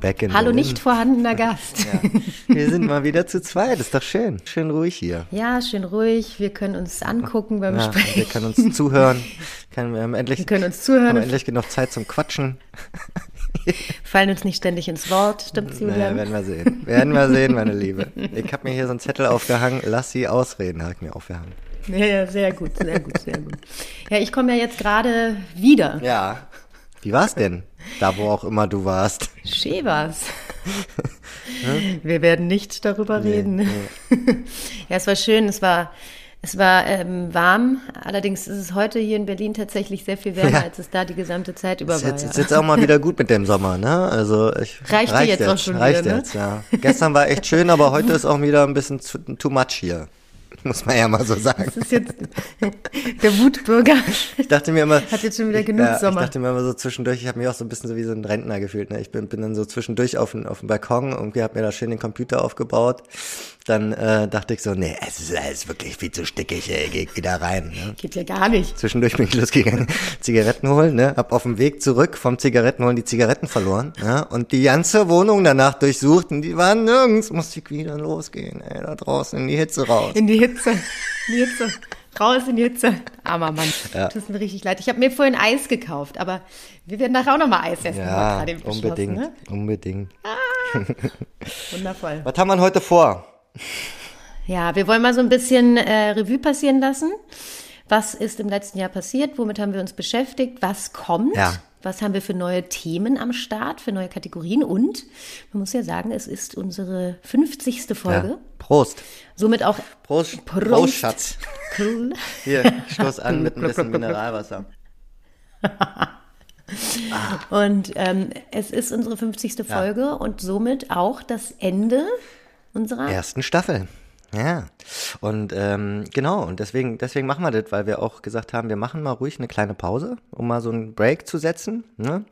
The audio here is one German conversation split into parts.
Back in Hallo nicht vorhandener Gast. Ja. Wir sind mal wieder zu zweit, ist doch schön. Schön ruhig hier. Ja, schön ruhig. Wir können uns angucken beim Ja, Sprechen. wir können uns zuhören. Können, wir haben endlich, Wir können uns haben zuhören, endlich genug Zeit zum Quatschen. fallen uns nicht ständig ins Wort. Stimmt's, Naja, Julian? werden wir sehen. Werden wir sehen, meine Liebe. Ich habe mir hier so einen Zettel aufgehangen. Lass sie ausreden, habe ich mir aufgehangen. Ja, ja, sehr gut, sehr gut, sehr gut. Ja, ich komme ja jetzt gerade wieder. Ja. Wie war's denn? Da, wo auch immer du warst. Schön war's. Wir werden nicht darüber reden. Ja, es war schön, es war, es war ähm, warm. Allerdings ist es heute hier in Berlin tatsächlich sehr viel wärmer, Ja. als es da die gesamte Zeit über Ist war. jetzt, ja. ist jetzt auch mal wieder gut mit dem Sommer, ne? Also ich, Reicht dir jetzt auch schon reicht wieder, ne? jetzt, ja. Gestern war echt schön, aber heute ist auch wieder ein bisschen zu, too much hier. Muss man ja mal so sagen. Das ist jetzt der Wutbürger. Ich dachte mir immer, Hat jetzt schon wieder genug ja, Sommer. Ich dachte mir immer so zwischendurch, ich habe mich auch so ein bisschen so wie so ein Rentner gefühlt. Ne? Ich bin, bin dann so zwischendurch auf dem, auf dem Balkon und habe mir da schön den Computer aufgebaut. Dann äh, dachte ich so, nee, es ist, es ist wirklich viel zu stickig, ey, geh ich wieder rein. Ne? Geht ja gar nicht. Zwischendurch bin ich losgegangen, Zigaretten holen, ne? Hab auf dem Weg zurück vom Zigaretten holen die Zigaretten verloren, ja? Und die ganze Wohnung danach durchsucht und die waren nirgends. Musste ich wieder losgehen, ey, da draußen in die Hitze raus. In die Hitze. In die Hitze. Raus in die Hitze. Armer Mann. Ja. Tut mir richtig leid. Ich habe mir vorhin Eis gekauft, aber wir werden nachher auch nochmal Eis essen. Ja, unbedingt, Ne? unbedingt. Wundervoll. Was haben wir heute vor? Ja, wir wollen mal so ein bisschen äh, Revue passieren lassen. Was ist im letzten Jahr passiert? Womit haben wir uns beschäftigt? Was kommt? Ja. Was haben wir für neue Themen am Start, für neue Kategorien? Und man muss ja sagen, es ist unsere 50. Folge. Ja. Prost. Somit auch Prost, Prost. Prost, Schatz. cool. Hier, stoß an mit ein bisschen. Mineralwasser. Und ähm, es ist unsere 50. Folge und somit auch das Ende unserer Ersten Staffel. Ja. Und ähm, genau, und deswegen, deswegen machen wir das, weil wir auch gesagt haben, wir machen mal ruhig eine kleine Pause, um mal so einen Break zu setzen. Ne?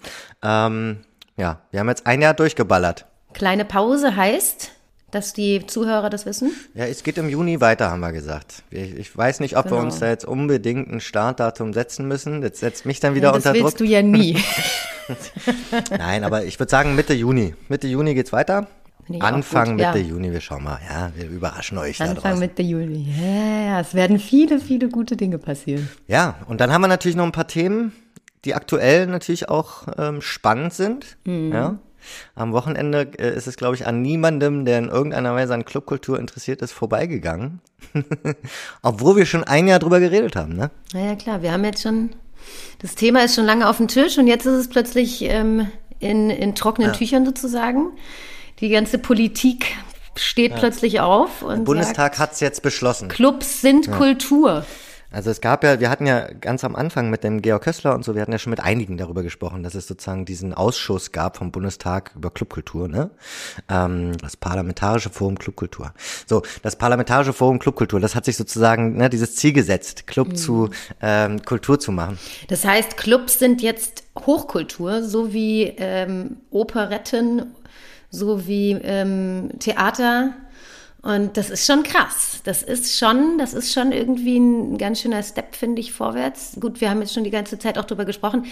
Ähm, ja, wir haben jetzt ein Jahr durchgeballert. kleine Pause heißt, dass die Zuhörer das wissen. Ja, es geht im Juni weiter, haben wir gesagt. Ich, ich weiß nicht, ob wir Genau. uns da jetzt unbedingt ein Startdatum setzen müssen. Das setzt mich dann wieder das unter willst Druck. du ja nie. Nein, aber ich würde sagen Mitte Juni. Mitte Juni geht's weiter. Anfang Mitte ja. Juni, wir schauen mal. Ja, wir überraschen euch da Anfang draußen. Mitte Juli. Ja, ja, es werden viele, viele gute Dinge passieren. Ja, und dann haben wir natürlich noch ein paar Themen, die aktuell natürlich auch ähm, spannend sind. Mhm. Ja. Am Wochenende äh, ist es, glaube ich, an niemandem, der in irgendeiner Weise an Clubkultur interessiert ist, vorbeigegangen. Obwohl wir schon ein Jahr drüber geredet haben, ne? Naja, klar, wir haben jetzt schon, das Thema ist schon lange auf dem Tisch und jetzt ist es plötzlich ähm, in, in trockenen Tüchern sozusagen. Die ganze Politik steht plötzlich auf und Der Bundestag hat's jetzt beschlossen. Clubs sind Kultur. Also es gab ja, wir hatten ja ganz am Anfang mit dem Georg Kössler und so, wir hatten ja schon mit einigen darüber gesprochen, dass es sozusagen diesen Ausschuss gab vom Bundestag über Clubkultur, ne? Ähm, das Parlamentarische Forum Clubkultur. So, das Parlamentarische Forum Clubkultur, das hat sich sozusagen ne, dieses Ziel gesetzt, Club zu ähm, Kultur zu machen. Das heißt, Clubs sind jetzt Hochkultur, so wie ähm, Operetten, so wie ähm, Theater. Und das ist schon krass. Das ist schon, das ist schon irgendwie ein ganz schöner Step, finde ich, vorwärts. Gut, wir haben jetzt schon die ganze Zeit auch drüber gesprochen.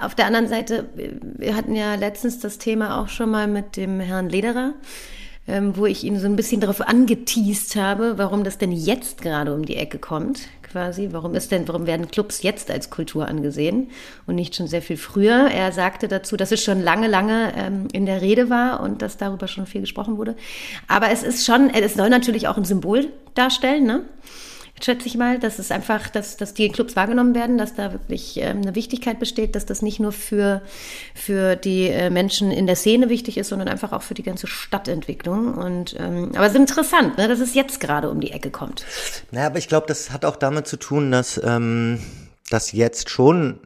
Auf der anderen Seite, wir hatten ja letztens das Thema auch schon mal mit dem Herrn Lederer, ähm, wo ich ihn so ein bisschen darauf angeteased habe, warum das denn jetzt gerade um die Ecke kommt, quasi. Warum ist denn, warum werden Clubs jetzt als Kultur angesehen und nicht schon sehr viel früher? Er sagte dazu, dass es schon lange, lange ähm, in der Rede war und dass darüber schon viel gesprochen wurde. Aber es ist schon, es soll natürlich auch ein Symbol darstellen, ne? Schätze ich mal, dass es einfach, dass, dass die Clubs wahrgenommen werden, dass da wirklich ähm, eine Wichtigkeit besteht, dass das nicht nur für, für die äh, Menschen in der Szene wichtig ist, sondern einfach auch für die ganze Stadtentwicklung. Und ähm, aber es ist interessant, ne, dass es jetzt gerade um die Ecke kommt. Naja, aber ich glaube, das hat auch damit zu tun, dass, ähm, dass jetzt schon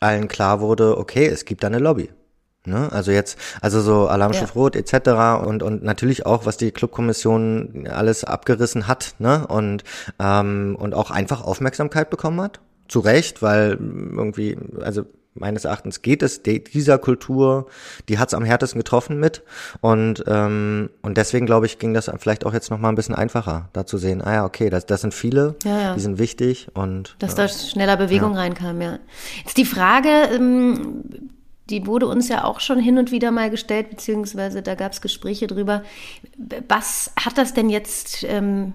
allen klar wurde, okay, es gibt da eine Lobby. Ne? Also jetzt, also so Alarmstufe ja. Rot etc. und und natürlich auch, was die Clubkommission alles abgerissen hat, ne? Und ähm, und auch einfach Aufmerksamkeit bekommen hat. Zu Recht, weil irgendwie, also meines Erachtens geht es dieser Kultur, die hat es am härtesten getroffen mit und ähm, und deswegen glaube ich ging das vielleicht auch jetzt noch mal ein bisschen einfacher, da zu sehen. Ah ja, okay, das, das sind viele, ja, ja. die sind wichtig und dass da schneller Bewegung ja. reinkam. Ja. Jetzt die Frage. Ähm, die wurde uns ja auch schon hin und wieder mal gestellt, beziehungsweise da gab es Gespräche drüber. Was hat das denn jetzt ähm,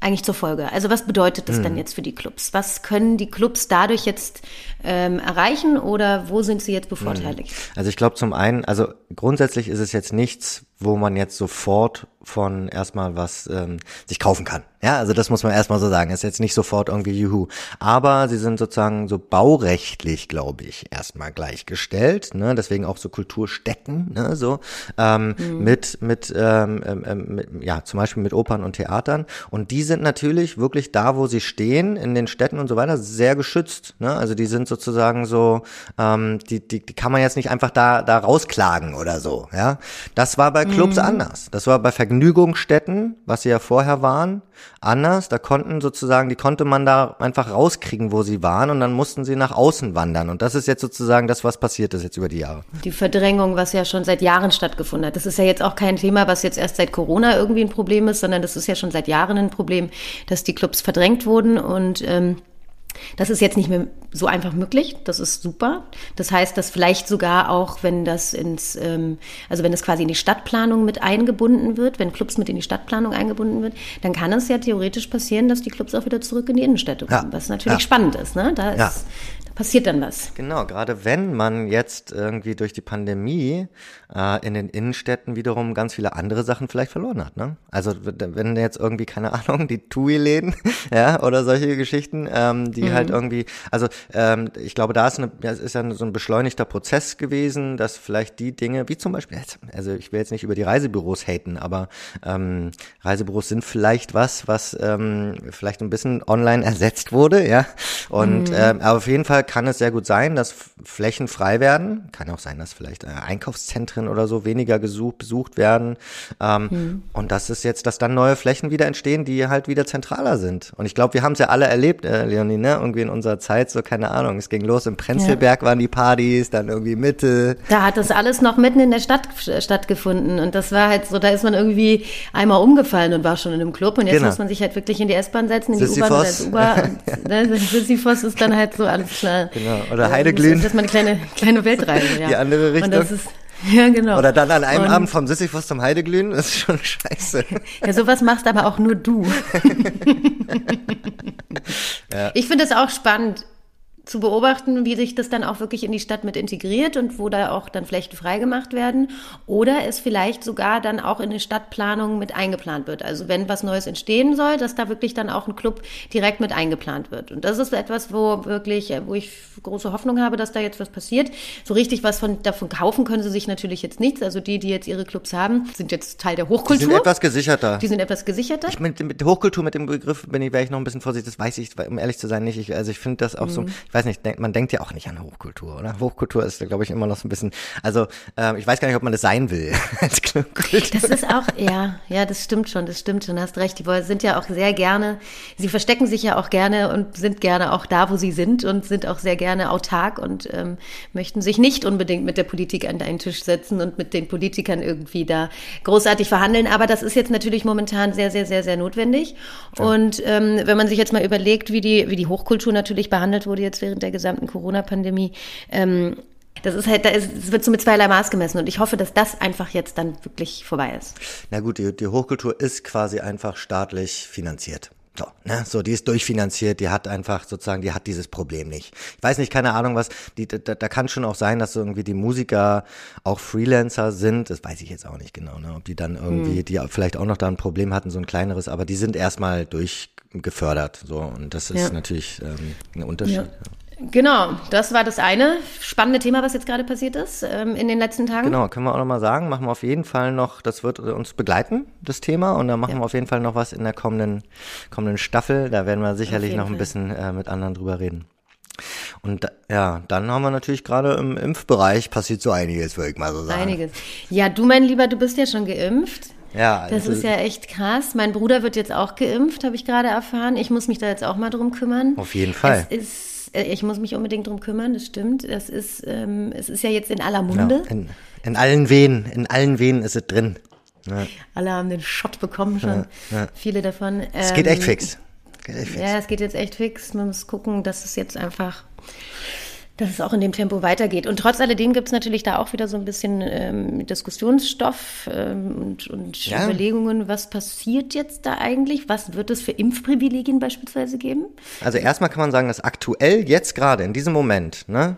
eigentlich zur Folge? Also was bedeutet das hm. denn jetzt für die Clubs? Was können die Clubs dadurch jetzt ähm, erreichen oder wo sind sie jetzt bevorteiligt? Also ich glaube zum einen, also grundsätzlich ist es jetzt nichts, wo man jetzt sofort von erstmal was ähm, sich kaufen kann. Ja, also das muss man erstmal so sagen. Ist jetzt nicht sofort irgendwie Juhu. Aber sie sind sozusagen so baurechtlich, glaube ich, erstmal gleichgestellt. Ne? Deswegen auch so Kulturstätten, ne? so ähm, mhm. mit mit, ähm, ähm, ähm, mit ja zum Beispiel mit Opern und Theatern. Und die sind natürlich wirklich da, wo sie stehen in den Städten und so weiter, sehr geschützt. Ne? Also die sind sozusagen so, ähm, die, die die kann man jetzt nicht einfach da da rausklagen oder so. Ja, das war bei Clubs mhm. anders. Das war bei Vergnügungsstätten, was sie ja vorher waren, anders. Da konnten sozusagen, die konnte man da einfach rauskriegen, wo sie waren und dann mussten sie nach außen wandern. Und das ist jetzt sozusagen das, was passiert ist jetzt über die Jahre. Die Verdrängung, was ja schon seit Jahren stattgefunden hat. Das ist ja jetzt auch kein Thema, was jetzt erst seit Corona irgendwie ein Problem ist, sondern das ist ja schon seit Jahren ein Problem, dass die Clubs verdrängt wurden und ähm, das ist jetzt nicht mehr so einfach möglich. Das ist super. Das heißt, dass vielleicht sogar auch, wenn das ins, ähm, also wenn es quasi in die Stadtplanung mit eingebunden wird, wenn Clubs mit in die Stadtplanung eingebunden wird, dann kann es ja theoretisch passieren, dass die Clubs auch wieder zurück in die Innenstädte kommen, ja. was natürlich ja. spannend ist. Ne? Da ja. ist passiert dann was. Genau, gerade wenn man jetzt irgendwie durch die Pandemie äh, in den Innenstädten wiederum ganz viele andere Sachen vielleicht verloren hat. Ne? Also wenn jetzt irgendwie, keine Ahnung, die TUI-Läden ja, oder solche Geschichten, ähm, die mhm. halt irgendwie, also ähm, ich glaube, da ist, eine, das ist ja so ein beschleunigter Prozess gewesen, dass vielleicht die Dinge, wie zum Beispiel, also ich will jetzt nicht über die Reisebüros haten, aber ähm, Reisebüros sind vielleicht was, was ähm, vielleicht ein bisschen online ersetzt wurde, ja. Und mhm. ähm, aber auf jeden Fall kann es sehr gut sein, dass Flächen frei werden. Kann auch sein, dass vielleicht äh, Einkaufszentren oder so weniger gesucht, besucht werden. Ähm, mhm. Und das ist jetzt, dass dann neue Flächen wieder entstehen, die halt wieder zentraler sind. Und ich glaube, wir haben es ja alle erlebt, äh, Leonie, ne? Irgendwie in unserer Zeit, so keine Ahnung. Es ging los, im Prenzlberg ja. waren die Partys, dann irgendwie Mitte. Da hat das alles noch mitten in der Stadt stattgefunden. Und das war halt so, da ist man irgendwie einmal umgefallen und war schon in einem Club. Und jetzt genau. muss man sich halt wirklich in die S-Bahn setzen, in die U-Bahn oder U-Bahn. ne? Sisyphos ist dann halt so alles klar genau. Oder Heideglühen. Das ist mal eine kleine, kleine Weltreise, ja. Die andere Richtung. Das ja, genau. Oder dann an einem und, Abend vom Sisyphus zum Heideglühen, das ist schon scheiße. Ja, sowas machst aber auch nur du. ja. Ich finde es auch spannend zu beobachten, wie sich das dann auch wirklich in die Stadt mit integriert und wo da auch dann Flächen freigemacht werden oder es vielleicht sogar dann auch in die Stadtplanung mit eingeplant wird. Also wenn was Neues entstehen soll, dass da wirklich dann auch ein Club direkt mit eingeplant wird. Und das ist etwas, wo wirklich, wo ich große Hoffnung habe, dass da jetzt was passiert. So richtig was von, davon kaufen können sie sich natürlich jetzt nichts. Also die, die jetzt ihre Clubs haben, sind jetzt Teil der Hochkultur. Die sind etwas gesicherter. Die sind etwas gesicherter. Ich mit, mit Hochkultur, mit dem Begriff bin ich, wäre ich noch ein bisschen vorsichtig. Das weiß ich, um ehrlich zu sein, nicht. Ich, also ich finde das auch mhm. so, ich weiß nicht, man denkt ja auch nicht an Hochkultur, oder? Hochkultur ist, glaube ich, immer noch so ein bisschen, also ähm, ich weiß gar nicht, ob man das sein will als Das ist auch, ja, ja, das stimmt schon, das stimmt schon, hast recht. Die sind ja auch sehr gerne, sie verstecken sich ja auch gerne und sind gerne auch da, wo sie sind und sind auch sehr gerne autark und ähm, möchten sich nicht unbedingt mit der Politik an einen Tisch setzen und mit den Politikern irgendwie da großartig verhandeln. Aber das ist jetzt natürlich momentan sehr, sehr, sehr, sehr notwendig. Ja. Und ähm, wenn man sich jetzt mal überlegt, wie die, wie die Hochkultur natürlich behandelt wurde jetzt während der gesamten Corona-Pandemie. Ähm, das ist halt, da ist, es wird so mit zweierlei Maß gemessen und ich hoffe, dass das einfach jetzt dann wirklich vorbei ist. Na gut, die, die Hochkultur ist quasi einfach staatlich finanziert. So, ne? so, die ist durchfinanziert, die hat einfach sozusagen, die hat dieses Problem nicht. Ich weiß nicht, keine Ahnung, was, die, da, da kann schon auch sein, dass irgendwie die Musiker auch Freelancer sind, das weiß ich jetzt auch nicht genau, ne? ob die dann irgendwie, mhm. die vielleicht auch noch da ein Problem hatten, so ein kleineres, aber die sind erstmal durch gefördert. So und das ist ja. natürlich ähm, ein Unterschied. Ja. Genau, das war das eine spannende Thema, was jetzt gerade passiert ist ähm, in den letzten Tagen. Genau, können wir auch nochmal sagen, machen wir auf jeden Fall noch, das wird uns begleiten, das Thema, und dann machen ja. wir auf jeden Fall noch was in der kommenden, kommenden Staffel. Da werden wir sicherlich noch ein Fall. bisschen äh, mit anderen drüber reden. Und ja, dann haben wir natürlich gerade im Impfbereich passiert so einiges, würde ich mal so sagen. Einiges. Ja, du, mein Lieber, du bist ja schon geimpft. Ja, das ist ja echt krass. Mein Bruder wird jetzt auch geimpft, habe ich gerade erfahren. Ich muss mich da jetzt auch mal drum kümmern. Auf jeden Fall. Ist äh, ich muss mich unbedingt drum kümmern, das stimmt. Das ist, ähm, es ist ja jetzt in aller Munde. Ja, in, in, allen Venen, in allen Venen ist es drin. Ja. Alle haben den Shot bekommen schon. Ja, Viele davon. Es geht echt ähm, fix. Geht echt fix. Ja, es geht jetzt echt fix. Man muss gucken, dass es jetzt einfach dass es auch in dem Tempo weitergeht. Und trotz alledem gibt es natürlich da auch wieder so ein bisschen ähm, Diskussionsstoff ähm, und, und ja. Überlegungen, was passiert jetzt da eigentlich? Was wird es für Impfprivilegien beispielsweise geben? Also erstmal kann man sagen, dass aktuell jetzt gerade in diesem Moment, ne,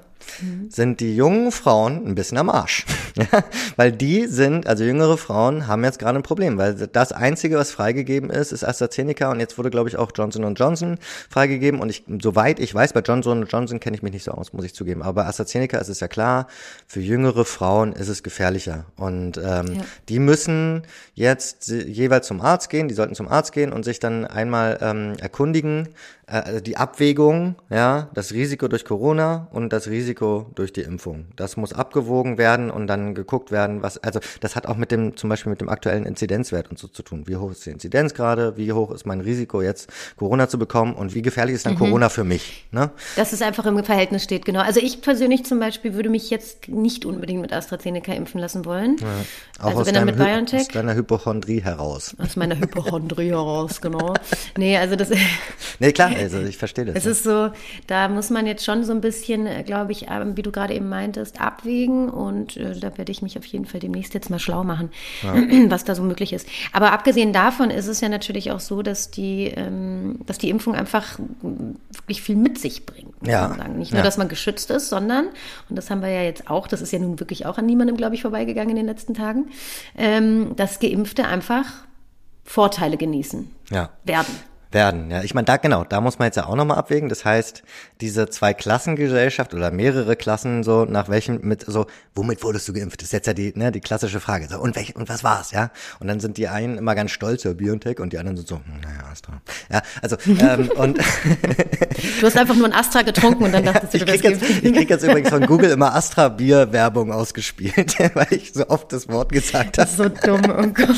sind die jungen Frauen ein bisschen am Arsch. weil die sind, also jüngere Frauen haben jetzt gerade ein Problem, weil das Einzige, was freigegeben ist, ist AstraZeneca und jetzt wurde, glaube ich, auch Johnson Johnson freigegeben und ich, soweit ich weiß, bei Johnson Johnson kenne ich mich nicht so aus, muss ich zugeben, aber bei AstraZeneca ist es ja klar, für jüngere Frauen ist es gefährlicher und ähm, ja. die müssen jetzt jeweils zum Arzt gehen, die sollten zum Arzt gehen und sich dann einmal ähm, erkundigen, äh, die Abwägung, ja, das Risiko durch Corona und das Risiko durch die Impfung. Das muss abgewogen werden und dann geguckt werden, was, also das hat auch mit dem, zum Beispiel mit dem aktuellen Inzidenzwert und so zu tun. Wie hoch ist die Inzidenz gerade? Wie hoch ist mein Risiko jetzt Corona zu bekommen und wie gefährlich ist dann mhm. Corona für mich? Ne? Dass es einfach im Verhältnis steht, genau. Also ich persönlich zum Beispiel würde mich jetzt nicht unbedingt mit AstraZeneca impfen lassen wollen. Ja. Auch also wenn dann mit BioNTech. Aus deiner Hypochondrie heraus. Aus meiner Hypochondrie heraus, genau. Nee, also das. nee, klar, also ich verstehe das. Es ist so, da muss man jetzt schon so ein bisschen, äh, glaube ich, ähm, wie du gerade eben meintest, abwägen und äh, da werde ich mich auf jeden Fall demnächst jetzt mal schlau machen, ja. was da so möglich ist. Aber abgesehen davon ist es ja natürlich auch so, dass die, ähm, dass die Impfung einfach wirklich viel mit sich bringt. Ja. Nicht nur, ja. dass man geschützt ist, sondern, und das haben wir ja jetzt auch, das ist ja nun wirklich auch an niemandem, glaube ich, vorbeigegangen in den letzten Tagen, ähm, dass Geimpfte einfach Vorteile genießen ja. werden werden. Ja, ich meine, da genau, da muss man jetzt ja auch nochmal abwägen. Das heißt, diese zwei Klassengesellschaft oder mehrere Klassen, so nach welchem, mit so, womit wurdest du geimpft? Das ist jetzt ja die, ne, die klassische Frage. So, und welch, und was war's, ja? Und dann sind die einen immer ganz stolz über BioNTech und die anderen sind so, hm, naja, Astra. Ja, also, ähm, und. du hast einfach nur ein Astra getrunken und dann dachtest du, du ich krieg, jetzt, ich krieg jetzt übrigens von Google immer Astra-Bier-Werbung ausgespielt, weil ich so oft das Wort gesagt habe. So dumm, oh Gott.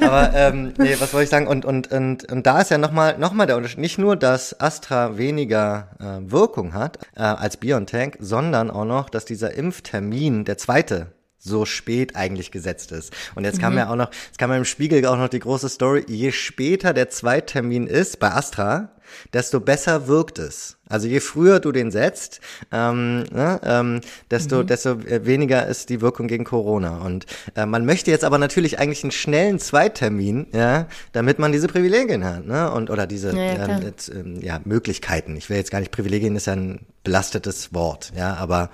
Aber, ähm, nee, was wollte ich sagen? Und, und, und, und da ist ja nochmal nochmal der Unterschied. Nicht nur, dass Astra weniger äh, Wirkung hat äh, als BioNTech, sondern auch noch, dass dieser Impftermin, der zweite, so spät eigentlich gesetzt ist. Und jetzt mhm. kam ja auch noch, jetzt kam ja im Spiegel auch noch die große Story, je später der Zweittermin ist bei Astra, desto besser wirkt es. Also je früher du den setzt, ähm, ne, ähm, desto, mhm. desto weniger ist die Wirkung gegen Corona. Und äh, man möchte jetzt aber natürlich eigentlich einen schnellen Zweittermin, ja, damit man diese Privilegien hat, ne? Und oder diese ja, ja, ähm, jetzt, ähm, ja, Möglichkeiten. Ich will jetzt gar nicht Privilegien ist ja ein belastetes Wort, ja, aber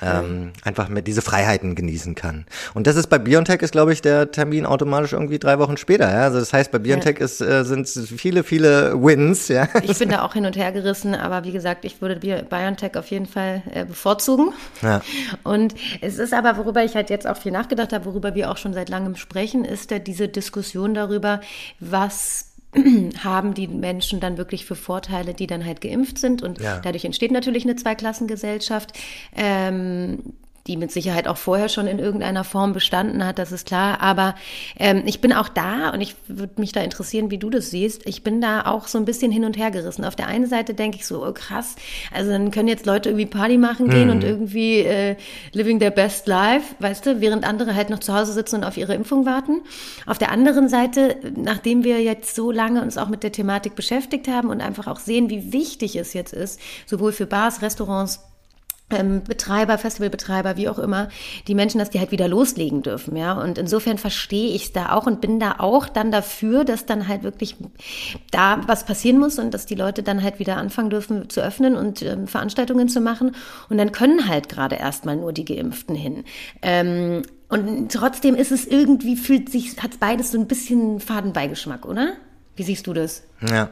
ähm, mhm. einfach mit diese Freiheiten genießen kann. Und das ist bei BioNTech ist, glaube ich, der Termin automatisch irgendwie drei Wochen später. Ja? Also das heißt, bei BioNTech ja. ist, äh, sind viele, viele Wins, ja. Ich bin da auch hin und her gerissen, aber wie gesagt, ich würde BioNTech auf jeden Fall äh, bevorzugen. Ja. Und es ist aber, worüber ich halt jetzt auch viel nachgedacht habe, worüber wir auch schon seit langem sprechen, ist ja diese Diskussion darüber, was haben die Menschen dann wirklich für Vorteile, die dann halt geimpft sind. Und ja. dadurch entsteht natürlich eine Zweiklassengesellschaft. Ähm, die mit Sicherheit auch vorher schon in irgendeiner Form bestanden hat, das ist klar. Aber ähm, ich bin auch da und ich würde mich da interessieren, wie du das siehst. Ich bin da auch so ein bisschen hin und her gerissen. Auf der einen Seite denke ich so, oh krass, also dann können jetzt Leute irgendwie Party machen gehen mhm. und irgendwie äh, living their best life, weißt du, während andere halt noch zu Hause sitzen und auf ihre Impfung warten. Auf der anderen Seite, nachdem wir jetzt so lange uns auch mit der Thematik beschäftigt haben und einfach auch sehen, wie wichtig es jetzt ist, sowohl für Bars, Restaurants, Betreiber, Festivalbetreiber, wie auch immer, die Menschen, dass die halt wieder loslegen dürfen, ja. Und insofern verstehe ich es da auch und bin da auch dann dafür, dass dann halt wirklich da was passieren muss und dass die Leute dann halt wieder anfangen dürfen zu öffnen und ähm, Veranstaltungen zu machen. Und dann können halt gerade erstmal nur die Geimpften hin. Ähm, und trotzdem ist es irgendwie, fühlt sich, hat beides so ein bisschen Fadenbeigeschmack, oder? Wie siehst du das? Ja.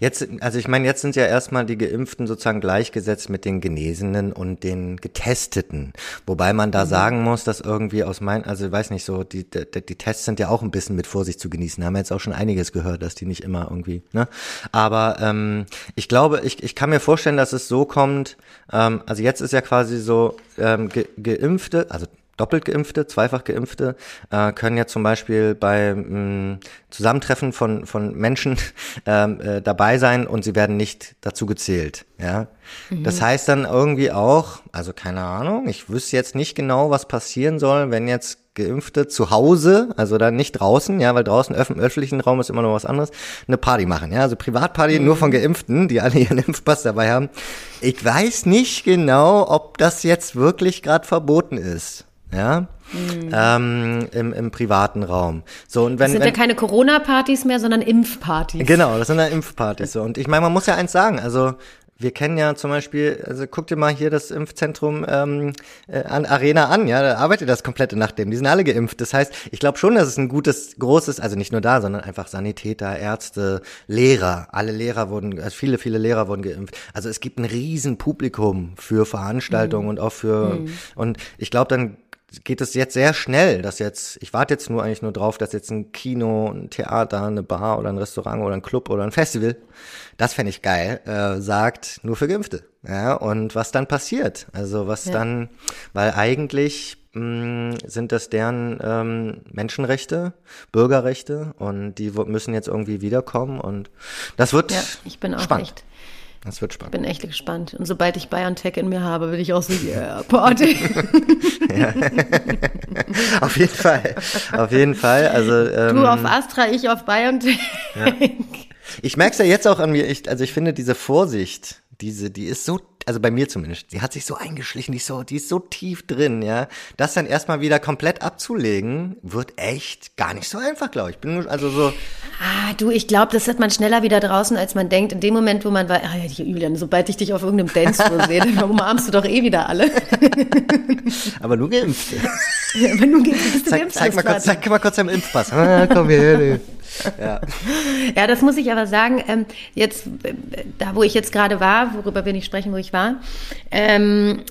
Jetzt, also ich meine, jetzt sind ja erstmal die Geimpften sozusagen gleichgesetzt mit den Genesenen und den Getesteten. Wobei man da mhm. sagen muss, dass irgendwie aus mein, also ich weiß nicht so, die, die, die Tests sind ja auch ein bisschen mit Vorsicht zu genießen. Haben wir jetzt auch schon einiges gehört, dass die nicht immer irgendwie, ne? Aber ähm, ich glaube, ich, ich kann mir vorstellen, dass es so kommt, ähm, also jetzt ist ja quasi so ähm, Ge Geimpfte, also doppelt geimpfte, zweifach geimpfte äh, können ja zum Beispiel bei mh, Zusammentreffen von von Menschen ähm, äh, dabei sein und sie werden nicht dazu gezählt. Ja, mhm. das heißt dann irgendwie auch, also keine Ahnung, ich wüsste jetzt nicht genau, was passieren soll, wenn jetzt Geimpfte zu Hause, also dann nicht draußen, ja, weil draußen im öffentlichen Raum ist immer noch was anderes, eine Party machen, ja, also Privatparty mhm. nur von Geimpften, die alle ihren Impfpass dabei haben. Ich weiß nicht genau, ob das jetzt wirklich gerade verboten ist ja, mhm. ähm, im, im privaten Raum. So und wenn das sind wenn, ja keine Corona-Partys mehr, sondern Impfpartys. Genau, das sind ja Impfpartys. So und ich meine, man muss ja eins sagen, also wir kennen ja zum Beispiel, also guck dir mal hier das Impfzentrum ähm, äh, an Arena an, ja, da arbeitet das komplette nach dem. Die sind alle geimpft. Das heißt, ich glaube schon, dass es ein gutes, großes, also nicht nur da, sondern einfach Sanitäter, Ärzte, Lehrer, alle Lehrer wurden, also viele, viele Lehrer wurden geimpft. Also es gibt ein riesen Publikum für Veranstaltungen mhm. und auch für mhm. und ich glaube, dann geht es jetzt sehr schnell, dass jetzt, ich warte jetzt nur eigentlich nur drauf, dass jetzt ein Kino, ein Theater, eine Bar oder ein Restaurant oder ein Club oder ein Festival, das fände ich geil, äh, sagt nur für Geimpfte. Ja, und was dann passiert. Also was ja. dann, weil eigentlich mh, mm, sind das deren ähm, Menschenrechte, Bürgerrechte und die müssen jetzt irgendwie wiederkommen und das wird ja, ich bin auch spannend. echt das wird spannend. Ich bin echt gespannt. Und sobald ich BioNTech in mir habe, will ich auch so, yeah, Party. ja. auf jeden Fall. Auf jeden Fall. Also, ähm, du auf Astra, ich auf BioNTech. Ja. Ich merke es ja jetzt auch an mir. Ich, also ich finde diese Vorsicht, diese, die ist so also bei mir zumindest, die hat sich so eingeschlichen, die ist so, die ist so tief drin, ja. Das dann erstmal wieder komplett abzulegen, wird echt gar nicht so einfach, glaube ich. Bin also so. Ah, du, ich glaube, das hat man schneller wieder draußen, als man denkt. In dem Moment, wo man war, ah ja, Julian, sobald ich dich auf irgendeinem Dancefloor sehe, dann umarmst du doch eh wieder alle. Aber nur geimpft. Ja, aber nur geimpft. Bist du zeig, zeig, mal kurz, zeig mal kurz deinen Impfpass. Ah, komm her. Ja. ja, das muss ich aber sagen. Ähm, jetzt, da wo ich jetzt gerade war, worüber wir nicht sprechen, wo ich war, ähm,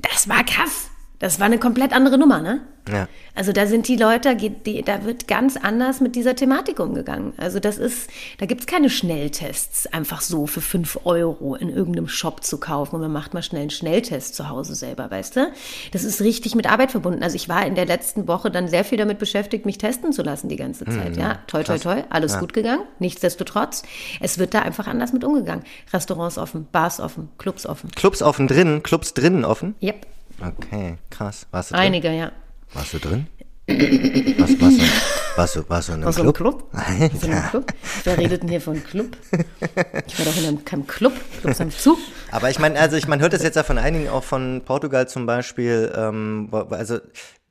das war krass. Das war eine komplett andere Nummer, ne? Ja. Also da sind die Leute, die, da wird ganz anders mit dieser Thematik umgegangen. Also das ist, da gibt's keine Schnelltests einfach so für fünf Euro in irgendeinem Shop zu kaufen und man macht mal schnell einen Schnelltest zu Hause selber, weißt du? Das ist richtig mit Arbeit verbunden. Also ich war in der letzten Woche dann sehr viel damit beschäftigt, mich testen zu lassen die ganze Zeit. Mhm. Ja, toi, toi, toi, alles ja. gut gegangen. Nichtsdestotrotz, es wird da einfach anders mit umgegangen. Restaurants offen, Bars offen, Clubs offen. Clubs offen drinnen, Clubs drinnen offen? Yep. Okay, krass. Warst du drin? Einige, ja. Warst du drin? Was, warst, du, warst, du, warst du in einem warst Club? Club? In einem Club? Wer redet denn hier von Club? Ich war doch in einem, keinem Club. Clubs haben zu. Aber ich meine, also ich, man hört das jetzt ja von einigen, auch von Portugal zum Beispiel, ähm, also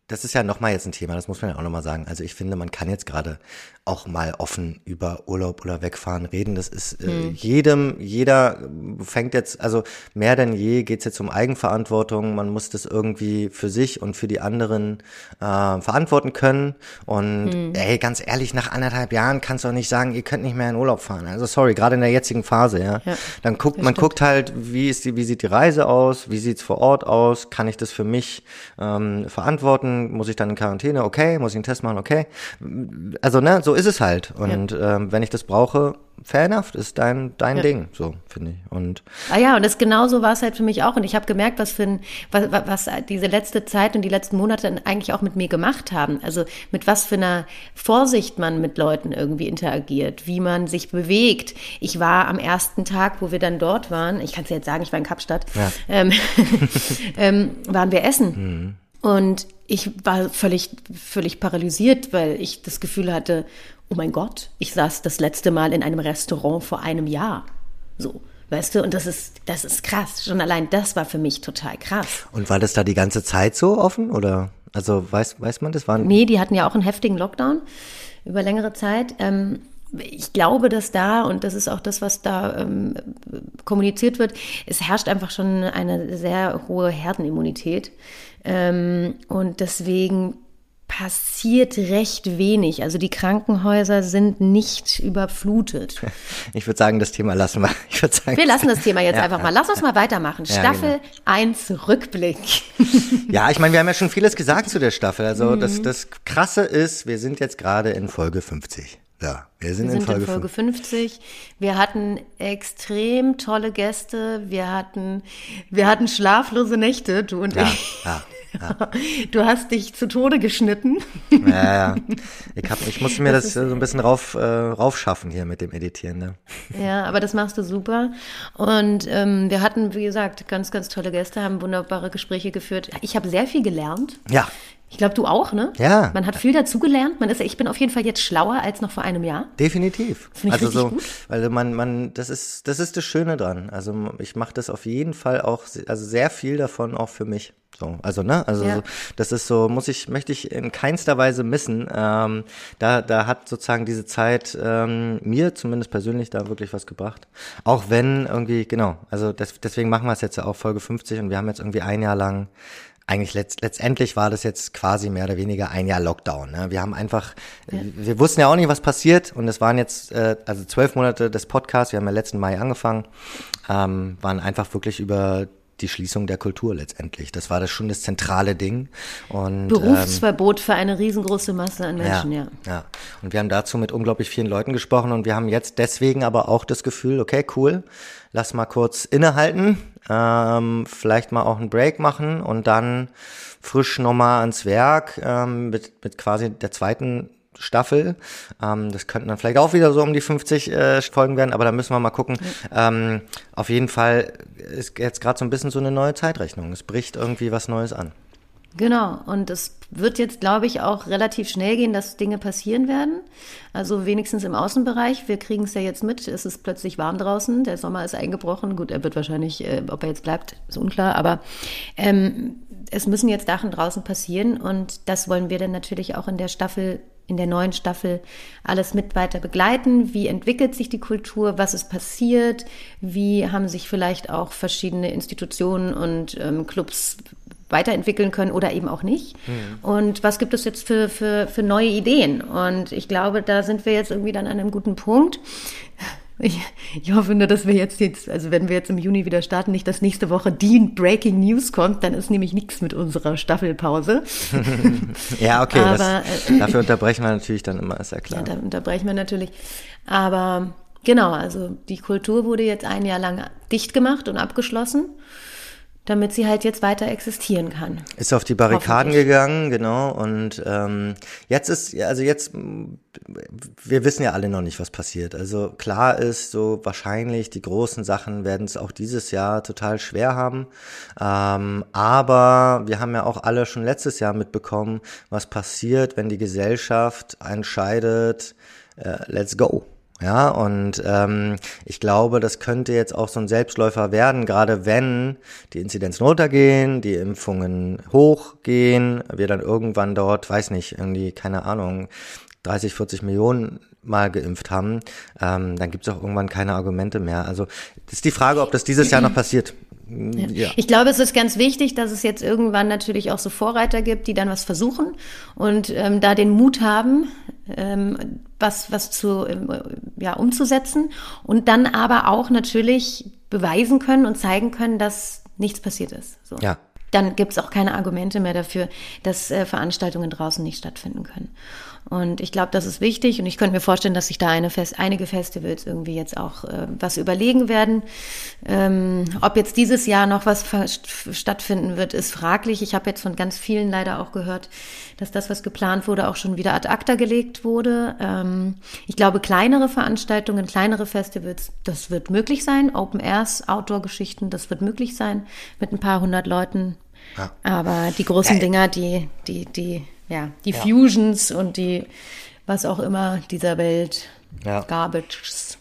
das ist ja nochmal jetzt ein Thema, das muss man ja auch nochmal sagen. Also ich finde, man kann jetzt gerade auch mal offen über Urlaub oder Wegfahren reden. Das ist äh, hm. jedem, jeder fängt jetzt, also mehr denn je geht's jetzt um Eigenverantwortung. Man muss das irgendwie für sich und für die anderen äh, verantworten können. Und hm. ey, ganz ehrlich, nach anderthalb Jahren kannst du auch nicht sagen, ihr könnt nicht mehr in Urlaub fahren. Also sorry, gerade in der jetzigen Phase, ja. ja Dann guckt, man stimmt. guckt halt, wie ist die, wie sieht die Reise aus, wie sieht's vor Ort aus, kann ich das für mich ähm, verantworten? muss ich dann in Quarantäne? Okay. Muss ich einen Test machen? Okay. Also, ne, so ist es halt. Und ja. ähm, wenn ich das brauche, fair enough, ist dein, dein ja. Ding, so, finde ich. Und ah ja, und das genauso war es halt für mich auch. Und ich habe gemerkt, was für ein, was, was diese letzte Zeit und die letzten Monate eigentlich auch mit mir gemacht haben. Also mit was für einer Vorsicht man mit Leuten irgendwie interagiert, wie man sich bewegt. Ich war am ersten Tag, wo wir dann dort waren, ich kann es jetzt sagen, ich war in Kapstadt, ja. ähm, ähm, waren wir essen. Mhm. Und ich war völlig, völlig paralysiert, weil ich das Gefühl hatte, oh mein Gott, ich saß das letzte Mal in einem Restaurant vor einem Jahr. So. Weißt du, und das ist, das ist krass. Schon allein das war für mich total krass. Und war das da die ganze Zeit so offen oder? Also weiß, weiß man das? Waren nee, die hatten ja auch einen heftigen Lockdown über längere Zeit. Ähm, ich glaube, dass da, und das ist auch das, was da ähm, kommuniziert wird, es herrscht einfach schon eine sehr hohe Herdenimmunität. Ähm, und deswegen passiert recht wenig. Also die Krankenhäuser sind nicht überflutet. Ich würde sagen, das Thema lassen wir. Ich würde sagen, wir lassen das Thema jetzt ja, einfach mal. Lass uns mal weitermachen. Ja, Staffel genau. 1 Rückblick. Ja, ich meine, wir haben ja schon vieles gesagt zu der Staffel. Also mhm. das, das Krasse ist, wir sind jetzt gerade in Folge 50. Ja, wir sind, wir sind in, Folge, in Folge 50. Wir hatten extrem tolle Gäste. Wir hatten, wir hatten schlaflose Nächte, du und ja, ich. Ja. Ja. Du hast dich zu Tode geschnitten. Ja, ja. Ich, hab, ich musste mir das, das so ein bisschen rauf, äh, raufschaffen hier mit dem Editieren. Ne? Ja, aber das machst du super. Und ähm, wir hatten, wie gesagt, ganz, ganz tolle Gäste, haben wunderbare Gespräche geführt. Ich habe sehr viel gelernt. Ja. Ich glaube, du auch, ne? Ja. Man hat viel dazugelernt. Man ist, ich bin auf jeden Fall jetzt schlauer als noch vor einem Jahr. Definitiv. Ich also so, gut. weil man, man, das ist, das ist das Schöne dran. Also ich mache das auf jeden Fall auch, also sehr viel davon auch für mich. So, also ne, also ja. so, das ist so, muss ich, möchte ich in keinster Weise missen. Ähm, da, da hat sozusagen diese Zeit ähm, mir zumindest persönlich da wirklich was gebracht. Auch wenn irgendwie, genau, also das, deswegen machen wir es jetzt ja auch Folge 50 und wir haben jetzt irgendwie ein Jahr lang eigentlich letzt, letztendlich war das jetzt quasi mehr oder weniger ein Jahr Lockdown. Ne? Wir haben einfach, ja. wir wussten ja auch nicht, was passiert und es waren jetzt äh, also zwölf Monate des Podcasts. Wir haben ja letzten Mai angefangen, ähm, waren einfach wirklich über die Schließung der Kultur letztendlich. Das war das schon das zentrale Ding. Und, Berufsverbot ähm, für eine riesengroße Masse an Menschen, ja, ja. Ja. Und wir haben dazu mit unglaublich vielen Leuten gesprochen und wir haben jetzt deswegen aber auch das Gefühl, okay, cool, lass mal kurz innehalten, ähm, vielleicht mal auch einen Break machen und dann frisch nochmal ans Werk ähm, mit, mit quasi der zweiten Staffel. Ähm, das könnten dann vielleicht auch wieder so um die 50 äh, Folgen werden, aber da müssen wir mal gucken. Ähm, auf jeden Fall ist jetzt gerade so ein bisschen so eine neue Zeitrechnung. Es bricht irgendwie was Neues an. Genau, und es wird jetzt, glaube ich, auch relativ schnell gehen, dass Dinge passieren werden. Also wenigstens im Außenbereich. Wir kriegen es ja jetzt mit. Es ist plötzlich warm draußen. Der Sommer ist eingebrochen. Gut, er wird wahrscheinlich, äh, ob er jetzt bleibt, ist unklar. Aber ähm, es müssen jetzt Sachen draußen passieren und das wollen wir dann natürlich auch in der Staffel in der neuen Staffel alles mit weiter begleiten. Wie entwickelt sich die Kultur? Was ist passiert? Wie haben sich vielleicht auch verschiedene Institutionen und ähm, Clubs weiterentwickeln können oder eben auch nicht? Mhm. Und was gibt es jetzt für, für, für neue Ideen? Und ich glaube, da sind wir jetzt irgendwie dann an einem guten Punkt. Ich, ich hoffe nur, dass wir jetzt, jetzt, also wenn wir jetzt im Juni wieder starten, nicht, dass nächste Woche die Breaking News kommt, dann ist nämlich nichts mit unserer Staffelpause. ja, okay, Aber, das, äh, dafür unterbrechen wir natürlich dann immer, ist ja klar. Ja, da unterbrechen wir natürlich. Aber genau, also die Kultur wurde jetzt ein Jahr lang dicht gemacht und abgeschlossen damit sie halt jetzt weiter existieren kann. Ist auf die Barrikaden gegangen, genau. Und ähm, jetzt ist, also jetzt, wir wissen ja alle noch nicht, was passiert. Also klar ist, so wahrscheinlich die großen Sachen werden es auch dieses Jahr total schwer haben. Ähm, aber wir haben ja auch alle schon letztes Jahr mitbekommen, was passiert, wenn die Gesellschaft entscheidet, äh, let's go. Ja, und ähm, ich glaube, das könnte jetzt auch so ein Selbstläufer werden, gerade wenn die Inzidenzen runtergehen, die Impfungen hochgehen, wir dann irgendwann dort, weiß nicht, irgendwie, keine Ahnung, 30, 40 Millionen mal geimpft haben, ähm, dann gibt es auch irgendwann keine Argumente mehr. Also das ist die Frage, ob das dieses Jahr noch passiert. Ja. ja. Ich glaube, es ist ganz wichtig, dass es jetzt irgendwann natürlich auch so Vorreiter gibt, die dann was versuchen und ähm, da den Mut haben, ähm, was, was zu, ähm, ja, umzusetzen und dann aber auch natürlich beweisen können und zeigen können, dass nichts passiert ist. So. Ja. Dann gibt es auch keine Argumente mehr dafür, dass äh, Veranstaltungen draußen nicht stattfinden können. Und ich glaube, das ist wichtig und ich könnte mir vorstellen, dass sich da eine Fest einige Festivals irgendwie jetzt auch äh, was überlegen werden. Ähm, ob jetzt dieses Jahr noch was stattfinden wird, ist fraglich. Ich habe jetzt von ganz vielen leider auch gehört, dass das, was geplant wurde, auch schon wieder ad acta gelegt wurde. Ähm, ich glaube, kleinere Veranstaltungen, kleinere Festivals, das wird möglich sein. Open Airs, Outdoor-Geschichten, das wird möglich sein mit ein paar hundert Leuten. Ja. Aber die großen Dinger, die, die, die ja, die ja. Fusions und die, was auch immer dieser Welt, ja. Garbages.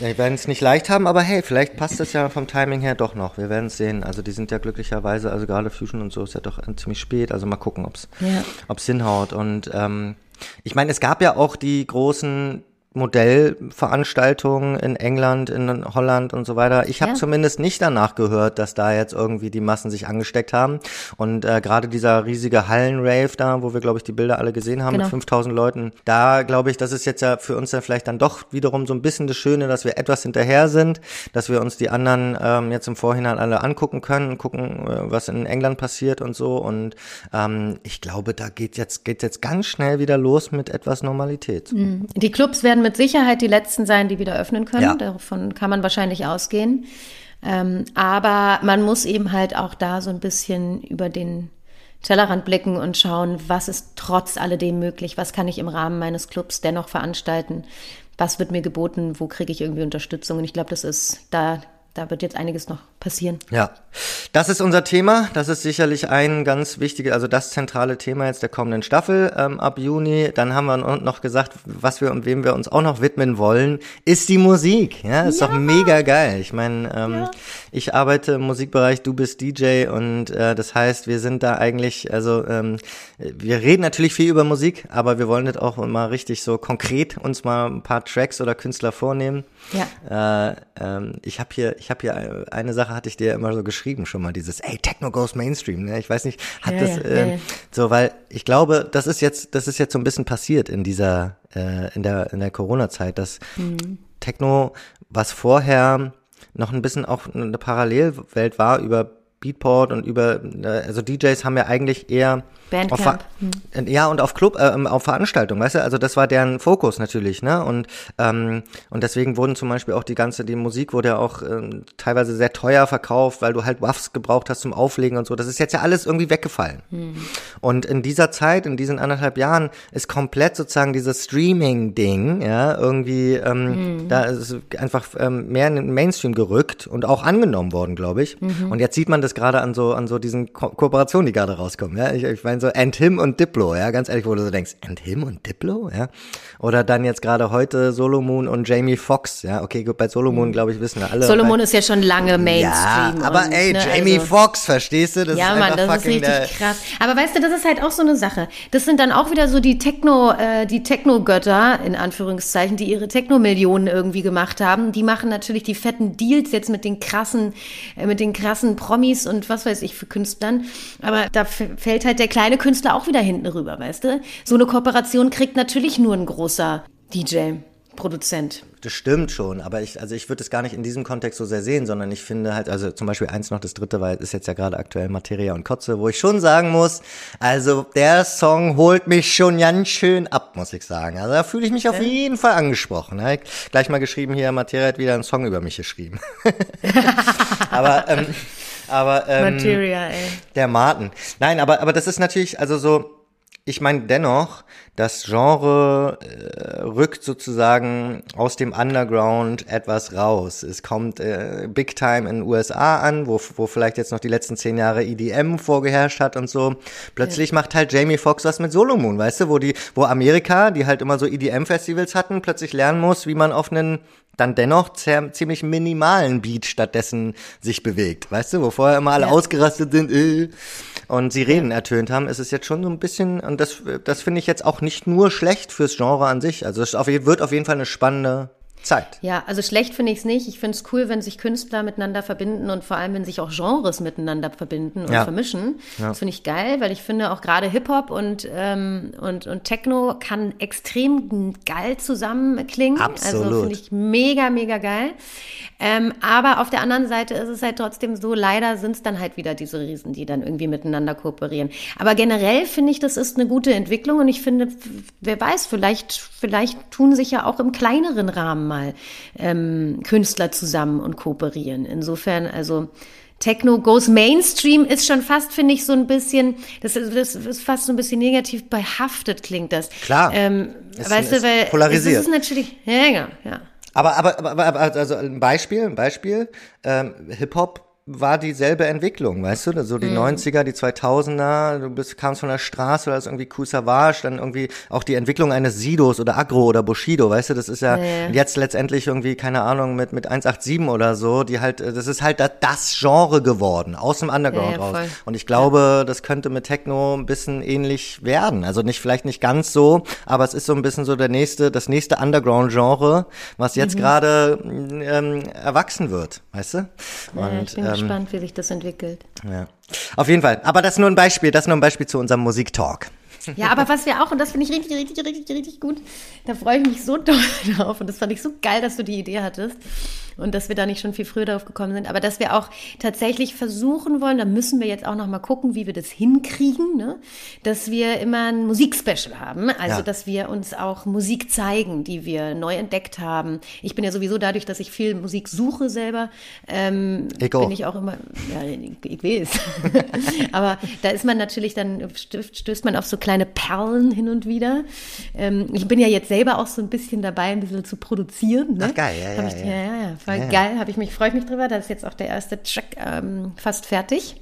Ja, die werden es nicht leicht haben, aber hey, vielleicht passt das ja vom Timing her doch noch. Wir werden es sehen. Also die sind ja glücklicherweise, also gerade Fusion und so ist ja doch ziemlich spät. Also mal gucken, ob es ja. hinhaut. Und ähm, ich meine, es gab ja auch die großen Modellveranstaltungen in England, in Holland und so weiter. Ich habe Ja. zumindest nicht danach gehört, dass da jetzt irgendwie die Massen sich angesteckt haben. Und äh, gerade dieser riesige Hallenrave da, wo wir, glaube ich, die Bilder alle gesehen haben Genau. mit 5000 Leuten, da glaube ich, das ist jetzt ja für uns dann vielleicht dann doch wiederum so ein bisschen das Schöne, dass wir etwas hinterher sind, dass wir uns die anderen ähm, jetzt im Vorhinein alle angucken können, gucken, äh, was in England passiert und so. Und ähm, ich glaube, da geht jetzt geht jetzt ganz schnell wieder los mit etwas Normalität. Die Clubs werden mit Sicherheit die letzten sein, die wieder öffnen können. Ja. Davon kann man wahrscheinlich ausgehen. Ähm, aber man muss eben halt auch da so ein bisschen über den Tellerrand blicken und schauen, was ist trotz alledem möglich, was kann ich im Rahmen meines Clubs dennoch veranstalten, was wird mir geboten, wo kriege ich irgendwie Unterstützung. Und ich glaube, das ist da, da wird jetzt einiges noch passieren. Ja, das ist unser Thema. Das ist sicherlich ein ganz wichtiges, also das zentrale Thema jetzt der kommenden Staffel ähm, ab Juni. Dann haben wir noch gesagt, was wir und wem wir uns auch noch widmen wollen, ist die Musik. Ja, ist doch mega geil. Ich meine, ähm, ich arbeite im Musikbereich, du bist DJ und äh, das heißt, wir sind da eigentlich, also ähm, wir reden natürlich viel über Musik, aber wir wollen das auch mal richtig so konkret uns mal ein paar Tracks oder Künstler vornehmen. Ja. Äh, ähm, ich habe hier, ich habe hier eine Sache hatte ich dir immer so geschrieben schon mal dieses, ey Techno goes Mainstream. Ne? Ich weiß nicht, hat Ja, das ja, ja, ja. so, weil ich glaube, das ist jetzt, das ist jetzt so ein bisschen passiert in dieser, äh, in der in der Corona-Zeit, dass Mhm. Techno, was vorher noch ein bisschen auch eine Parallelwelt war über Beatport und über, äh, also DJs haben ja eigentlich eher Bandcamp. auf, äh, ja und auf Club, äh, auf Veranstaltungen, weißt du, also das war deren Fokus natürlich, ne, und ähm, und deswegen wurden zum Beispiel auch die ganze, die Musik wurde ja auch ähm, teilweise sehr teuer verkauft, weil du halt Waffs gebraucht hast zum Auflegen und so. Das ist jetzt ja alles irgendwie weggefallen. Und in dieser Zeit, in diesen anderthalb Jahren, ist komplett sozusagen dieses Streaming-Ding, ja, irgendwie, ähm, da ist es einfach ähm, mehr in den Mainstream gerückt und auch angenommen worden, glaube ich. Und jetzt sieht man das gerade an so, an so diesen Ko Kooperationen, die gerade rauskommen, ja. Ich, ich meine so And Him und Diplo, ja, ganz ehrlich, wo du so denkst, And Him und Diplo, ja. Oder dann jetzt gerade heute Solomon und Jamie Foxx, ja. Okay, gut, bei Solomon, glaube ich, wissen wir alle. Solomon ist ja schon lange ja, Mainstream. aber und, ey, ne, Jamie also- Foxx, verstehst du? Das ja, ist Mann, einfach das ist fucking richtig der, krass. Aber weißt du, das ist halt auch so eine Sache. Das sind dann auch wieder so die Techno, äh, die Techno-Götter, in Anführungszeichen, die ihre Techno-Millionen irgendwie gemacht haben. Die machen natürlich die fetten Deals jetzt mit den krassen, äh, mit den krassen Promis und was weiß ich für Künstlern. Aber da fällt halt der kleine Künstler auch wieder hinten rüber, weißt du? So eine Kooperation kriegt natürlich nur ein großer DJ, Produzent. Das stimmt schon, aber ich, also ich würde es gar nicht in diesem Kontext so sehr sehen, sondern ich finde halt, also zum Beispiel eins noch, das dritte war, ist jetzt ja gerade aktuell Materia und Kotze, wo ich schon sagen muss, also der Song holt mich schon ganz schön ab, muss ich sagen. Also da fühle ich mich auf jeden Fall angesprochen. Ne? Gleich mal geschrieben hier, Materia hat wieder einen Song über mich geschrieben. aber, ähm, aber, ähm, Materia, ey. der Martin. Nein, aber, aber das ist natürlich, also so, ich meine dennoch, das Genre äh, rückt sozusagen aus dem Underground etwas raus. Es kommt äh, Big Time in den USA an, wo, wo vielleicht jetzt noch die letzten zehn Jahre EDM vorgeherrscht hat und so. Plötzlich macht halt Jamie Foxx was mit Solomon, weißt du, wo die, wo Amerika, die halt immer so EDM-Festivals hatten, plötzlich lernen muss, wie man auf einen dann dennoch ziemlich minimalen Beat stattdessen sich bewegt, weißt du, wo vorher immer alle Ja. ausgerastet sind äh, und sie Reden ertönt haben, ist es jetzt schon so ein bisschen, und das, das finde ich jetzt auch nicht nur schlecht fürs Genre an sich, also es auf, wird auf jeden Fall eine spannende Zeit. Ja, also schlecht finde ich es nicht. Ich finde es cool, wenn sich Künstler miteinander verbinden und vor allem, wenn sich auch Genres miteinander verbinden und Ja. vermischen. Das finde ich geil, weil ich finde auch gerade Hip-Hop und, ähm, und, und Techno kann extrem geil zusammenklingen. Also Absolut. finde ich mega, mega geil. Ähm, aber auf der anderen Seite ist es halt trotzdem so, leider sind es dann halt wieder diese Riesen, die dann irgendwie miteinander kooperieren. Aber generell finde ich, das ist eine gute Entwicklung und ich finde, wer weiß, vielleicht, vielleicht tun sich ja auch im kleineren Rahmen mal ähm, Künstler zusammen und kooperieren. Insofern, also Techno goes Mainstream ist schon fast, finde ich, so ein bisschen, das ist, das ist fast so ein bisschen negativ behaftet, klingt das. Klar. Ähm, Es weißt ist du, weil polarisiert. es ist natürlich, ja, ja, ja. Aber, aber, aber, aber also ein Beispiel, ein Beispiel, ähm, Hip-Hop war dieselbe Entwicklung, weißt du? So die Mhm. 90er, die 2000er, du bist, kamst von der Straße oder das irgendwie Kusavage, dann irgendwie auch die Entwicklung eines Sidos oder Agro oder Bushido, weißt du? Das ist ja Ja, ja. jetzt letztendlich irgendwie, keine Ahnung, mit, mit 187 oder so, die halt, äh, das ist halt da- das Genre geworden, aus dem Underground Ja, ja, raus. voll. Und ich glaube, das könnte mit Techno ein bisschen ähnlich werden. Also nicht, vielleicht nicht ganz so, aber es ist so ein bisschen so der nächste, das nächste Underground-Genre, was jetzt Mhm. gerade ähm, erwachsen wird, weißt du? Ja, ich bin ähm, gespannt, wie sich das entwickelt. ja. Auf jeden Fall. Aber das ist nur ein Beispiel, das ist nur ein Beispiel zu unserem Musiktalk. Ja, aber was wir auch, und das finde ich richtig, richtig, richtig, richtig gut, da freue ich mich so doll drauf. Und das fand ich so geil, dass du die Idee hattest. Und dass wir da nicht schon viel früher drauf gekommen sind. Aber dass wir auch tatsächlich versuchen wollen, da müssen wir jetzt auch noch mal gucken, wie wir das hinkriegen, ne? dass wir immer ein Musikspecial haben. Also, Ja. dass wir uns auch Musik zeigen, die wir neu entdeckt haben. Ich bin ja sowieso dadurch, dass ich viel Musik suche selber, ähm, Ich bin ich auch immer, ja, ich, weiß. Aber da ist man natürlich dann, stößt, man auf so kleine Perlen hin und wieder. Ähm, ich bin ja jetzt selber auch so ein bisschen dabei, ein bisschen zu produzieren. Ne? Ach, geil, ja, ja, ich, ja. ja, ja, ja, voll Ja, geil. Habe ich mich, freue ich mich drüber. Da ist jetzt auch der erste Track ähm, fast fertig.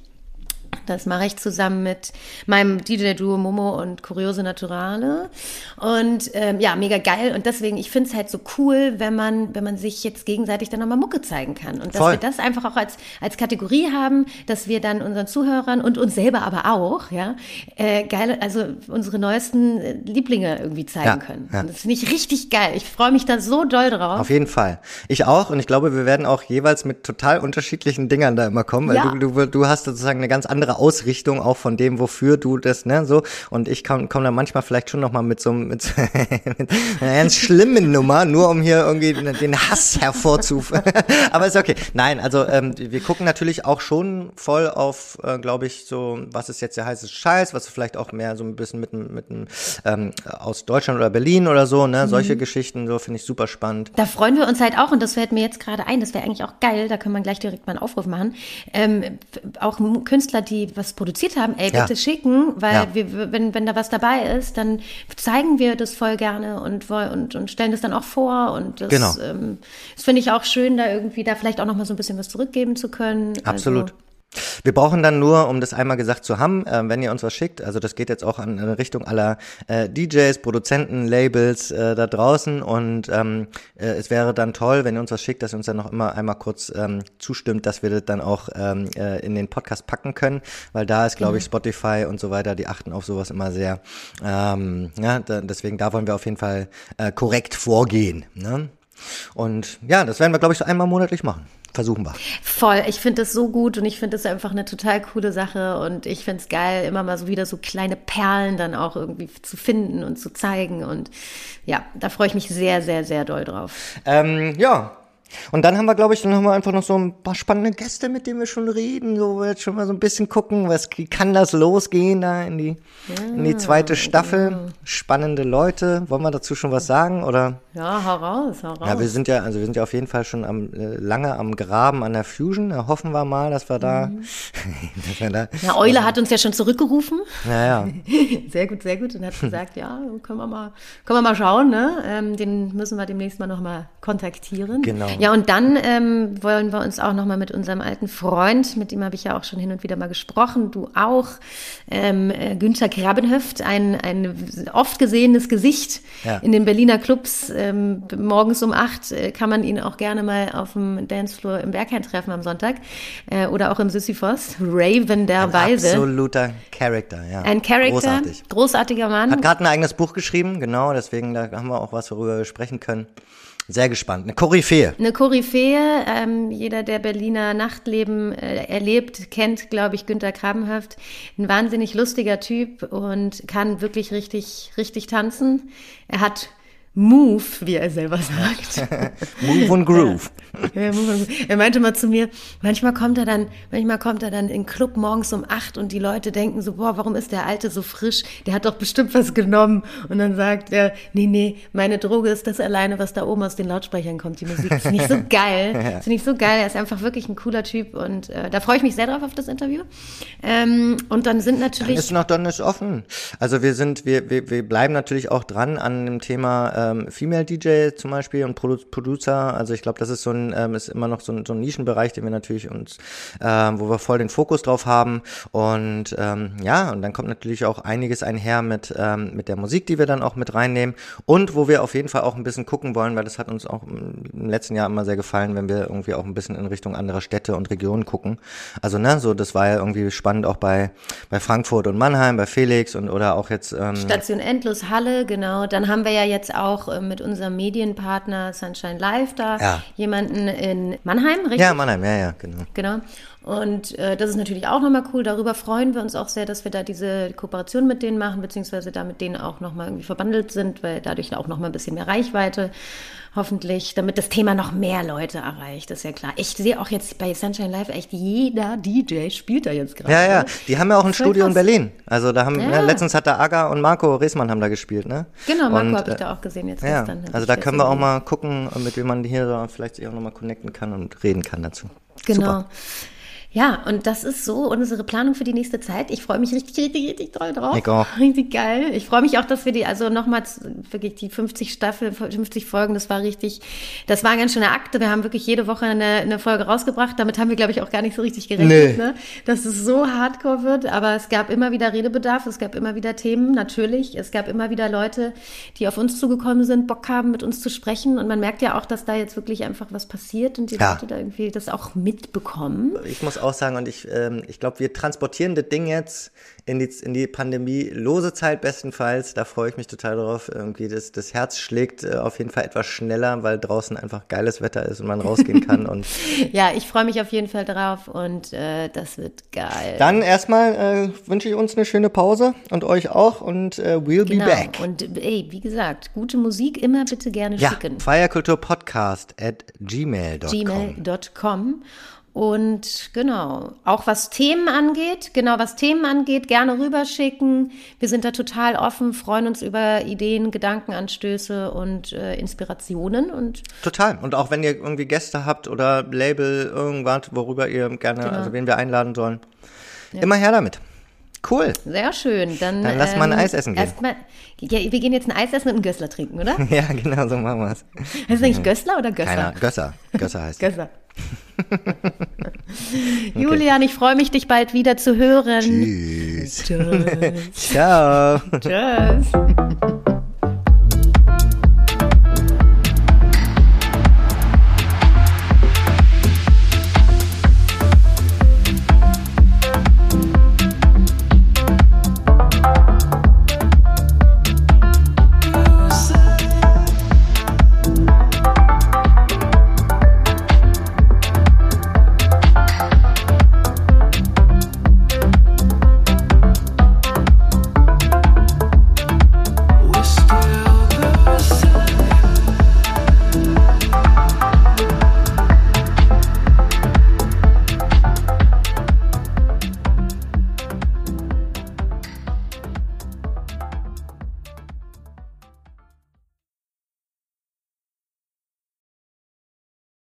Das mache ich zusammen mit meinem DJ-Duo Momo und Kuriose Naturale. Und ähm, ja, mega geil. Und deswegen, ich finde es halt so cool, wenn man, wenn man sich jetzt gegenseitig dann nochmal Mucke zeigen kann. Und dass Voll. wir das einfach auch als, als Kategorie haben, dass wir dann unseren Zuhörern und uns selber aber auch, ja, äh, geile, also unsere neuesten äh, Lieblinge irgendwie zeigen Ja, können. ja. Und das finde ich richtig geil. Ich freue mich da so doll drauf. Auf jeden Fall. Ich auch und ich glaube, wir werden auch jeweils mit total unterschiedlichen Dingern da immer kommen, weil Ja. du, du, du hast sozusagen eine ganz andere Ausrichtung auch von dem, wofür du das, ne, so. Und ich komme komm da manchmal vielleicht schon nochmal mit so einem- mit, mit einer ganz schlimmen Nummer, nur um hier irgendwie den Hass hervorzuführen. Aber ist okay. Nein, also ähm, wir gucken natürlich auch schon voll auf, äh, glaube ich, so, was ist jetzt der heiße Scheiß, was vielleicht auch mehr so ein bisschen mit, einem- mit einem, ähm, aus Deutschland oder Berlin oder so, ne, solche Geschichten, so finde ich super spannend. Da freuen wir uns halt auch, und das fällt mir jetzt gerade ein, das wäre eigentlich auch geil, da können wir gleich direkt mal einen Aufruf machen. Ähm, auch Künstler, die was produziert haben, ey, Ja. bitte schicken, weil Ja. wir, wenn, wenn da was dabei ist, dann zeigen wir das voll gerne und, und, und stellen das dann auch vor. Und das, Genau. ähm, das finde ich auch schön, da irgendwie da vielleicht auch noch mal so ein bisschen was zurückgeben zu können. Absolut. Also, Wir brauchen dann nur, um das einmal gesagt zu haben, äh, wenn ihr uns was schickt, also das geht jetzt auch an, in Richtung aller äh, DJs, Produzenten, Labels äh, da draußen und ähm, äh, es wäre dann toll, wenn ihr uns was schickt, dass ihr uns dann noch immer einmal kurz ähm, zustimmt, dass wir das dann auch ähm, äh, in den Podcast packen können, weil da ist, glaube ich, Spotify und so weiter, die achten auf sowas immer sehr. Ähm, ja, da, deswegen da wollen wir auf jeden Fall äh, korrekt vorgehen. Ne? Und ja, das werden wir, glaube ich, so einmal monatlich machen. Versuchen wir. Voll, ich finde das so gut und ich finde das einfach eine total coole Sache und ich finde es geil, immer mal so wieder so kleine Perlen dann auch irgendwie zu finden und zu zeigen und ja, da freue ich mich sehr, sehr, sehr doll drauf. Ähm, ja. Und dann haben wir, glaube ich, dann haben wir einfach noch so ein paar spannende Gäste, mit denen wir schon reden, so wo wir jetzt schon mal so ein bisschen gucken, was wie kann das losgehen da in die in die zweite Staffel. Spannende Leute, wollen wir dazu schon was sagen oder? Ja, hau raus, hau raus. Ja, wir sind ja, also wir sind ja auf jeden Fall schon am äh, lange am Graben an der Fusion. Da hoffen wir mal, dass wir da, dass wir da, Na, Eule hat uns ja schon zurückgerufen. naja, Sehr gut, sehr gut. Und hat gesagt, ja, können wir mal, können wir mal schauen, ne? Ähm, den müssen wir demnächst mal nochmal kontaktieren. Genau. Ja, und dann ähm, wollen wir uns auch nochmal mit unserem alten Freund, mit dem habe ich ja auch schon hin und wieder mal gesprochen, du auch, ähm, äh, Günther Grabenhöft, ein, ein oft gesehenes Gesicht Ja. in den Berliner Clubs. Ähm, morgens um acht äh, kann man ihn auch gerne mal auf dem Dancefloor im Berghain treffen am Sonntag äh, oder auch im Sisyphos. Raven der Weise. absoluter Charakter, ja. Ein Charakter, Großartig. großartiger Mann. Hat gerade ein eigenes Buch geschrieben, genau, deswegen da haben wir auch was, worüber wir sprechen können. Sehr gespannt. Eine Koryphäe. Eine Koryphäe, ähm, jeder, der Berliner Nachtleben äh, erlebt, kennt, glaube ich, Günter Grabenhöft. Ein wahnsinnig lustiger Typ und kann wirklich richtig, richtig tanzen. Er hat Move, wie er selber sagt. Move und Groove. Ja, er meinte mal zu mir, manchmal kommt er dann, manchmal kommt er dann in den Club morgens um acht und die Leute denken so, boah, warum ist der Alte so frisch? Der hat doch bestimmt was genommen. Und dann sagt er, nee, nee, meine Droge ist das alleine, was da oben aus den Lautsprechern kommt, die Musik. Finde ich so geil. Das finde ich so geil. Er ist einfach wirklich ein cooler Typ und äh, da freue ich mich sehr drauf auf das Interview. Ähm, und dann sind natürlich. Ist noch dann ist offen. Also wir sind, wir, wir, wir bleiben natürlich auch dran an dem Thema ähm, Female DJ zum Beispiel und Produ Producer. Also ich glaube, das ist so ein, ähm, ist immer noch so ein, so ein Nischenbereich, den wir natürlich uns, ähm, wo wir voll den Fokus drauf haben. Und ähm, ja, und dann kommt natürlich auch einiges einher mit, ähm, mit der Musik, die wir dann auch mit reinnehmen. Und wo wir auf jeden Fall auch ein bisschen gucken wollen, weil das hat uns auch im letzten Jahr immer sehr gefallen, wenn wir irgendwie auch ein bisschen in Richtung anderer Städte und Regionen gucken. Also ne, so das war ja irgendwie spannend auch bei bei Frankfurt und Mannheim, bei Felix und oder auch jetzt ähm, Station Endlos Halle, genau. Dann haben wir ja jetzt auch äh, mit unserem Medienpartner Sunshine Live da Ja. jemanden in Mannheim, richtig? ja Mannheim, ja ja genau. Genau. Und äh, das ist natürlich auch nochmal cool. Darüber freuen wir uns auch sehr, dass wir da diese Kooperation mit denen machen, beziehungsweise da mit denen auch nochmal irgendwie verbandelt sind, weil dadurch auch nochmal ein bisschen mehr Reichweite hoffentlich, damit das Thema noch mehr Leute erreicht, ist ja klar. Ich sehe auch jetzt bei Sunshine Live echt jeder DJ spielt da jetzt gerade. Ja, ja, die haben ja auch ein Studio in krass. Berlin. Also da haben, Ja. ja. letztens hat da Aga und Marco Reesmann haben da gespielt, ne? Genau, Marco habe ich äh, da auch gesehen jetzt Ja, gestern. Also da können wir auch mal gucken, mit wem man hier vielleicht sich auch nochmal connecten kann und reden kann dazu. Genau. Super. Ja, und das ist so unsere Planung für die nächste Zeit. Ich freue mich richtig, richtig, richtig toll drauf. Ich auch. Richtig geil. Ich freue mich auch, dass wir die, also nochmals wirklich die 50 Staffel, 50 Folgen, das war richtig, das war ein ganz schöne Akte. Wir haben wirklich jede Woche eine, eine Folge rausgebracht. Damit haben wir, glaube ich, auch gar nicht so richtig gerechnet, Nee. ne? dass es so hardcore wird. Aber es gab immer wieder Redebedarf, es gab immer wieder Themen, natürlich. Es gab immer wieder Leute, die auf uns zugekommen sind, Bock haben, mit uns zu sprechen. Und man merkt ja auch, dass da jetzt wirklich einfach was passiert und die Ja. Leute da irgendwie das auch mitbekommen. Ich muss auch sagen, und ich, ähm, ich glaube, wir transportieren das Ding jetzt in die, in die pandemielose Zeit bestenfalls. Da freue ich mich total drauf. Irgendwie das, das Herz schlägt äh, auf jeden Fall etwas schneller, weil draußen einfach geiles Wetter ist und man rausgehen kann. Und Ja, ich freue mich auf jeden Fall drauf und äh, das wird geil. dann erstmal äh, wünsche ich uns eine schöne Pause und euch auch und äh, we'll genau. be back. Und ey, wie gesagt, gute Musik immer bitte gerne Ja, schicken. Feierkulturpodcast at gmail.com. gmail.com. Und genau, auch was Themen angeht, genau was Themen angeht, gerne rüberschicken. Wir sind da total offen, freuen uns über Ideen, Gedankenanstöße und äh, Inspirationen. Und Total. Und auch wenn ihr irgendwie Gäste habt oder Label, irgendwas, worüber ihr gerne, Genau. also wen wir einladen sollen, immer her damit. Cool. sehr schön. Dann, Dann lass mal ein Eis essen gehen. Erstmal, ja, wir gehen jetzt ein Eis essen und einen Gössler trinken, oder? Ja, genau, so machen wir es. Heißt es eigentlich Gössler oder Gösser? Keiner. Gösser. Gösser heißt. Gösser. Julian, ich freue mich, dich bald wieder zu hören. Tschüss. Tschüss. Ciao. Tschüss.